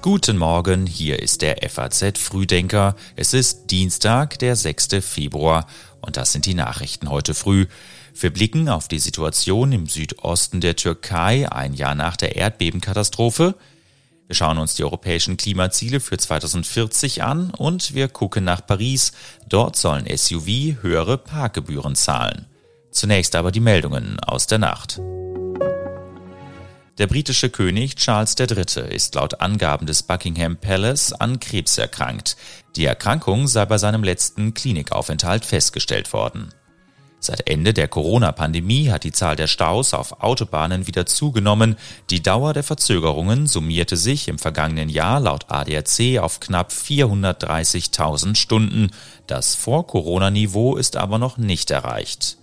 Guten Morgen, hier ist der FAZ Frühdenker. Es ist Dienstag, der 6. Februar und das sind die Nachrichten heute früh. Wir blicken auf die Situation im Südosten der Türkei ein Jahr nach der Erdbebenkatastrophe. Wir schauen uns die europäischen Klimaziele für 2040 an und wir gucken nach Paris. Dort sollen SUV höhere Parkgebühren zahlen. Zunächst aber die Meldungen aus der Nacht. Der britische König Charles III. ist laut Angaben des Buckingham Palace an Krebs erkrankt. Die Erkrankung sei bei seinem letzten Klinikaufenthalt festgestellt worden. Seit Ende der Corona-Pandemie hat die Zahl der Staus auf Autobahnen wieder zugenommen. Die Dauer der Verzögerungen summierte sich im vergangenen Jahr laut ADAC auf knapp 430.000 Stunden. Das Vor-Corona-Niveau ist aber noch nicht erreicht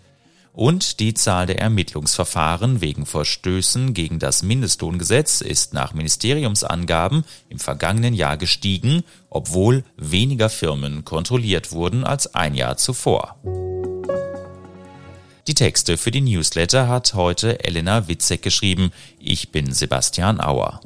und die Zahl der Ermittlungsverfahren wegen Verstößen gegen das Mindestlohngesetz ist nach Ministeriumsangaben im vergangenen Jahr gestiegen, obwohl weniger Firmen kontrolliert wurden als ein Jahr zuvor. Die Texte für die Newsletter hat heute Elena Witzek geschrieben. Ich bin Sebastian Auer.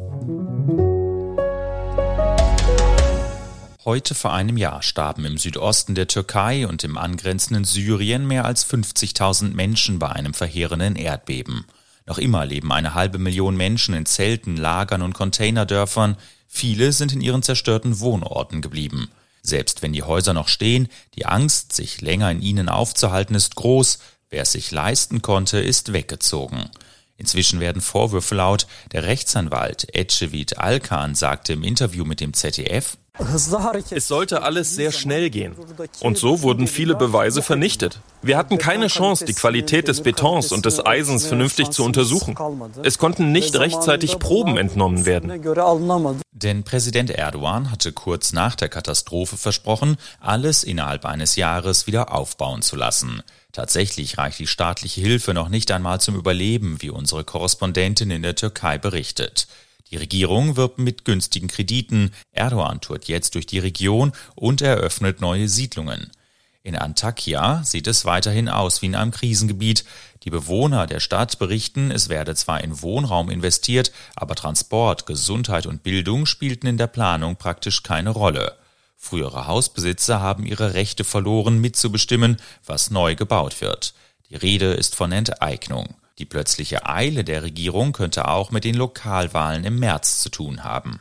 Heute vor einem Jahr starben im Südosten der Türkei und im angrenzenden Syrien mehr als 50.000 Menschen bei einem verheerenden Erdbeben. Noch immer leben eine halbe Million Menschen in Zelten, Lagern und Containerdörfern. Viele sind in ihren zerstörten Wohnorten geblieben. Selbst wenn die Häuser noch stehen, die Angst, sich länger in ihnen aufzuhalten, ist groß. Wer es sich leisten konnte, ist weggezogen. Inzwischen werden Vorwürfe laut. Der Rechtsanwalt Ecevit Alkan sagte im Interview mit dem ZDF, es sollte alles sehr schnell gehen. Und so wurden viele Beweise vernichtet. Wir hatten keine Chance, die Qualität des Betons und des Eisens vernünftig zu untersuchen. Es konnten nicht rechtzeitig Proben entnommen werden. Denn Präsident Erdogan hatte kurz nach der Katastrophe versprochen, alles innerhalb eines Jahres wieder aufbauen zu lassen. Tatsächlich reicht die staatliche Hilfe noch nicht einmal zum Überleben, wie unsere Korrespondentin in der Türkei berichtet. Die Regierung wirbt mit günstigen Krediten, Erdogan tourt jetzt durch die Region und eröffnet neue Siedlungen. In Antakya sieht es weiterhin aus wie in einem Krisengebiet. Die Bewohner der Stadt berichten, es werde zwar in Wohnraum investiert, aber Transport, Gesundheit und Bildung spielten in der Planung praktisch keine Rolle. Frühere Hausbesitzer haben ihre Rechte verloren, mitzubestimmen, was neu gebaut wird. Die Rede ist von Enteignung. Die plötzliche Eile der Regierung könnte auch mit den Lokalwahlen im März zu tun haben.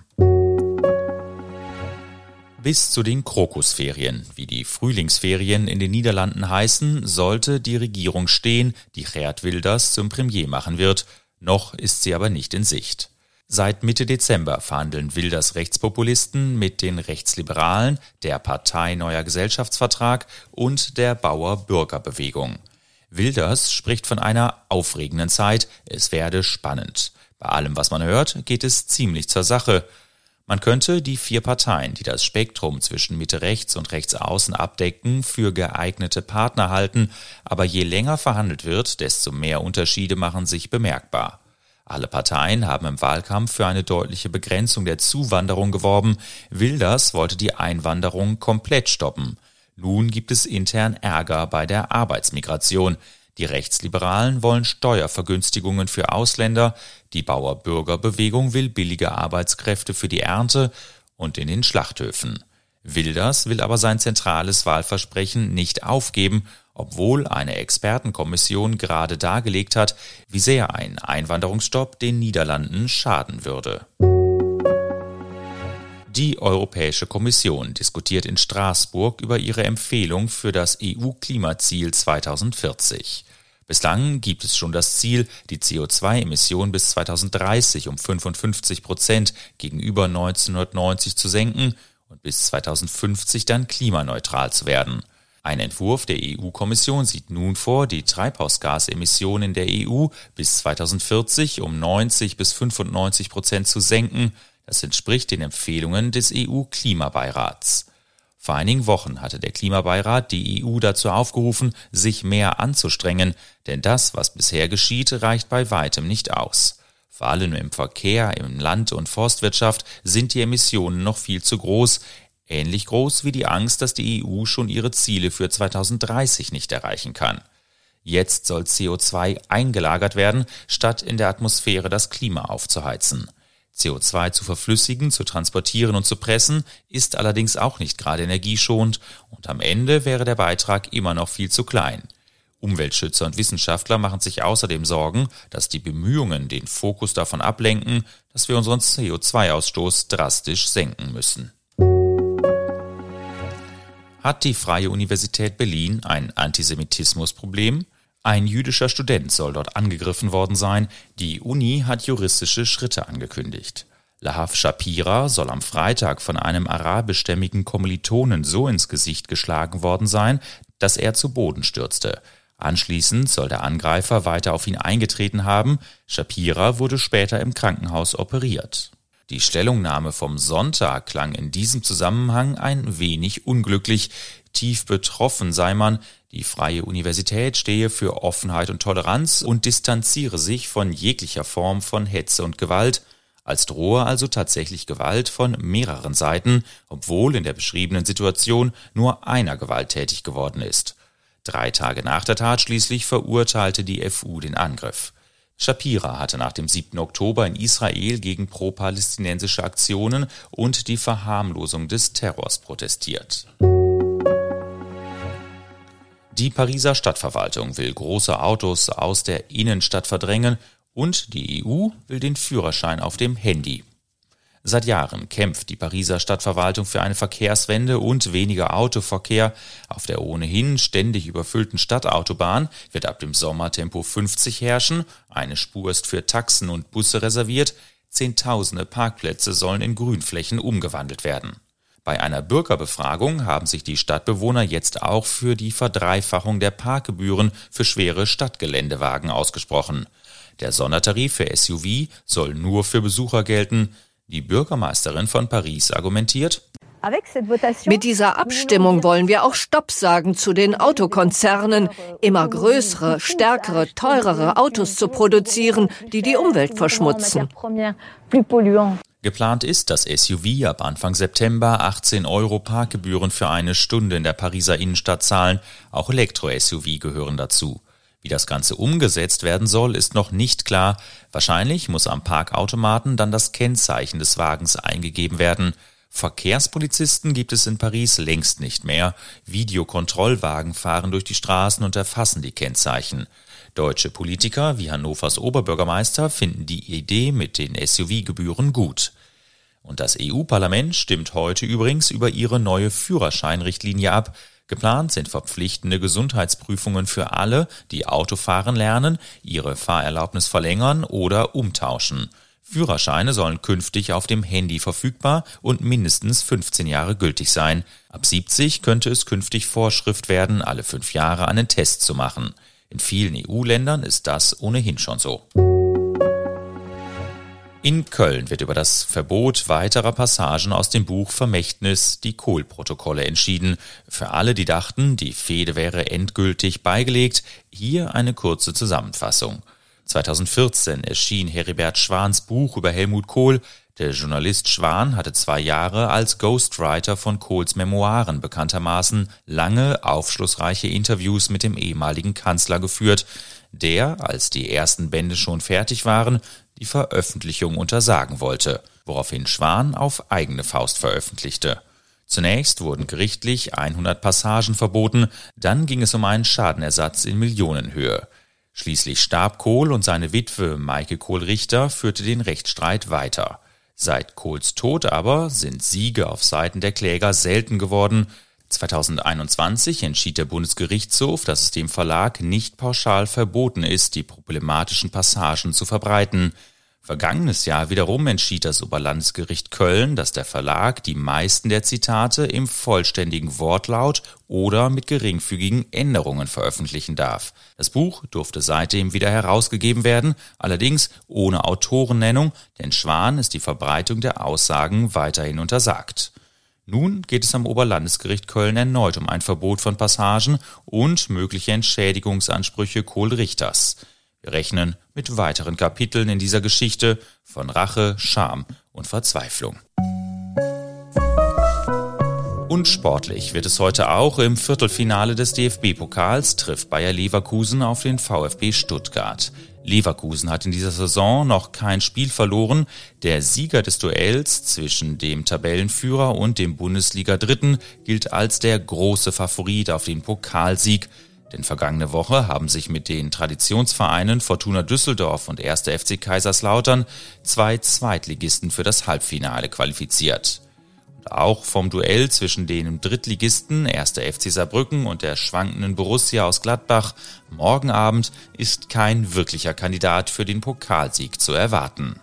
Bis zu den Krokusferien, wie die Frühlingsferien in den Niederlanden heißen, sollte die Regierung stehen, die Geert Wilders zum Premier machen wird. Noch ist sie aber nicht in Sicht. Seit Mitte Dezember verhandeln Wilders Rechtspopulisten mit den Rechtsliberalen, der Partei Neuer Gesellschaftsvertrag und der Bauer-Bürger-Bewegung. Wilders spricht von einer aufregenden Zeit, es werde spannend. Bei allem, was man hört, geht es ziemlich zur Sache. Man könnte die vier Parteien, die das Spektrum zwischen Mitte rechts und rechts außen abdecken, für geeignete Partner halten, aber je länger verhandelt wird, desto mehr Unterschiede machen sich bemerkbar. Alle Parteien haben im Wahlkampf für eine deutliche Begrenzung der Zuwanderung geworben. Wilders wollte die Einwanderung komplett stoppen. Nun gibt es intern Ärger bei der Arbeitsmigration. Die Rechtsliberalen wollen Steuervergünstigungen für Ausländer, die Bauer-Bürger-Bewegung will billige Arbeitskräfte für die Ernte und in den Schlachthöfen. Wilders will aber sein zentrales Wahlversprechen nicht aufgeben, obwohl eine Expertenkommission gerade dargelegt hat, wie sehr ein Einwanderungsstopp den Niederlanden schaden würde. Die Europäische Kommission diskutiert in Straßburg über ihre Empfehlung für das EU-Klimaziel 2040. Bislang gibt es schon das Ziel, die CO2-Emissionen bis 2030 um 55 Prozent gegenüber 1990 zu senken und bis 2050 dann klimaneutral zu werden. Ein Entwurf der EU-Kommission sieht nun vor, die Treibhausgasemissionen der EU bis 2040 um 90 bis 95 Prozent zu senken das entspricht den Empfehlungen des EU-Klimabeirats. Vor einigen Wochen hatte der Klimabeirat die EU dazu aufgerufen, sich mehr anzustrengen, denn das, was bisher geschieht, reicht bei weitem nicht aus. Vor allem im Verkehr, im Land- und Forstwirtschaft sind die Emissionen noch viel zu groß, ähnlich groß wie die Angst, dass die EU schon ihre Ziele für 2030 nicht erreichen kann. Jetzt soll CO2 eingelagert werden, statt in der Atmosphäre das Klima aufzuheizen. CO2 zu verflüssigen, zu transportieren und zu pressen, ist allerdings auch nicht gerade energieschonend und am Ende wäre der Beitrag immer noch viel zu klein. Umweltschützer und Wissenschaftler machen sich außerdem Sorgen, dass die Bemühungen den Fokus davon ablenken, dass wir unseren CO2-Ausstoß drastisch senken müssen. Hat die Freie Universität Berlin ein Antisemitismusproblem? Ein jüdischer Student soll dort angegriffen worden sein. Die Uni hat juristische Schritte angekündigt. Lahav Shapira soll am Freitag von einem arabischstämmigen Kommilitonen so ins Gesicht geschlagen worden sein, dass er zu Boden stürzte. Anschließend soll der Angreifer weiter auf ihn eingetreten haben. Shapira wurde später im Krankenhaus operiert. Die Stellungnahme vom Sonntag klang in diesem Zusammenhang ein wenig unglücklich. Tief betroffen sei man, die Freie Universität stehe für Offenheit und Toleranz und distanziere sich von jeglicher Form von Hetze und Gewalt, als drohe also tatsächlich Gewalt von mehreren Seiten, obwohl in der beschriebenen Situation nur einer gewalttätig geworden ist. Drei Tage nach der Tat schließlich verurteilte die FU den Angriff. Shapira hatte nach dem 7. Oktober in Israel gegen pro-palästinensische Aktionen und die Verharmlosung des Terrors protestiert. Die Pariser Stadtverwaltung will große Autos aus der Innenstadt verdrängen und die EU will den Führerschein auf dem Handy Seit Jahren kämpft die Pariser Stadtverwaltung für eine Verkehrswende und weniger Autoverkehr. Auf der ohnehin ständig überfüllten Stadtautobahn wird ab dem Sommer Tempo 50 herrschen. Eine Spur ist für Taxen und Busse reserviert. Zehntausende Parkplätze sollen in Grünflächen umgewandelt werden. Bei einer Bürgerbefragung haben sich die Stadtbewohner jetzt auch für die Verdreifachung der Parkgebühren für schwere Stadtgeländewagen ausgesprochen. Der Sondertarif für SUV soll nur für Besucher gelten. Die Bürgermeisterin von Paris argumentiert, mit dieser Abstimmung wollen wir auch Stopp sagen zu den Autokonzernen, immer größere, stärkere, teurere Autos zu produzieren, die die Umwelt verschmutzen. Geplant ist, dass SUV ab Anfang September 18 Euro Parkgebühren für eine Stunde in der Pariser Innenstadt zahlen. Auch Elektro-SUV gehören dazu. Wie das Ganze umgesetzt werden soll, ist noch nicht klar. Wahrscheinlich muss am Parkautomaten dann das Kennzeichen des Wagens eingegeben werden. Verkehrspolizisten gibt es in Paris längst nicht mehr. Videokontrollwagen fahren durch die Straßen und erfassen die Kennzeichen. Deutsche Politiker wie Hannovers Oberbürgermeister finden die Idee mit den SUV-Gebühren gut. Und das EU-Parlament stimmt heute übrigens über ihre neue Führerscheinrichtlinie ab. Geplant sind verpflichtende Gesundheitsprüfungen für alle, die Autofahren lernen, ihre Fahrerlaubnis verlängern oder umtauschen. Führerscheine sollen künftig auf dem Handy verfügbar und mindestens 15 Jahre gültig sein. Ab 70 könnte es künftig Vorschrift werden, alle fünf Jahre einen Test zu machen. In vielen EU-Ländern ist das ohnehin schon so. In Köln wird über das Verbot weiterer Passagen aus dem Buch Vermächtnis die Kohl-Protokolle entschieden. Für alle, die dachten, die Fehde wäre endgültig beigelegt, hier eine kurze Zusammenfassung. 2014 erschien Heribert Schwans Buch über Helmut Kohl. Der Journalist Schwan hatte zwei Jahre als Ghostwriter von Kohls Memoiren bekanntermaßen lange, aufschlussreiche Interviews mit dem ehemaligen Kanzler geführt, der, als die ersten Bände schon fertig waren, die Veröffentlichung untersagen wollte, woraufhin Schwan auf eigene Faust veröffentlichte. Zunächst wurden gerichtlich 100 Passagen verboten, dann ging es um einen Schadenersatz in Millionenhöhe. Schließlich starb Kohl und seine Witwe Maike Kohl-Richter führte den Rechtsstreit weiter. Seit Kohls Tod aber sind Siege auf Seiten der Kläger selten geworden, 2021 entschied der Bundesgerichtshof, dass es dem Verlag nicht pauschal verboten ist, die problematischen Passagen zu verbreiten. Vergangenes Jahr wiederum entschied das Oberlandesgericht Köln, dass der Verlag die meisten der Zitate im vollständigen Wortlaut oder mit geringfügigen Änderungen veröffentlichen darf. Das Buch durfte seitdem wieder herausgegeben werden, allerdings ohne Autorennennung, denn Schwan ist die Verbreitung der Aussagen weiterhin untersagt. Nun geht es am Oberlandesgericht Köln erneut um ein Verbot von Passagen und mögliche Entschädigungsansprüche Kohl-Richters. Wir rechnen mit weiteren Kapiteln in dieser Geschichte von Rache, Scham und Verzweiflung. Und sportlich wird es heute auch im Viertelfinale des DFB-Pokals trifft Bayer Leverkusen auf den VfB Stuttgart. Leverkusen hat in dieser Saison noch kein Spiel verloren. Der Sieger des Duells zwischen dem Tabellenführer und dem Bundesliga-Dritten gilt als der große Favorit auf den Pokalsieg. Denn vergangene Woche haben sich mit den Traditionsvereinen Fortuna Düsseldorf und 1. FC Kaiserslautern zwei Zweitligisten für das Halbfinale qualifiziert. Auch vom Duell zwischen dem Drittligisten 1. FC Saarbrücken und der schwankenden Borussia aus Gladbach morgen Abend ist kein wirklicher Kandidat für den Pokalsieg zu erwarten.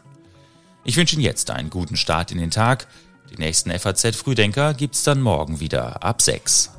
Ich wünsche Ihnen jetzt einen guten Start in den Tag. Die nächsten FAZ Frühdenker gibt's dann morgen wieder ab 6.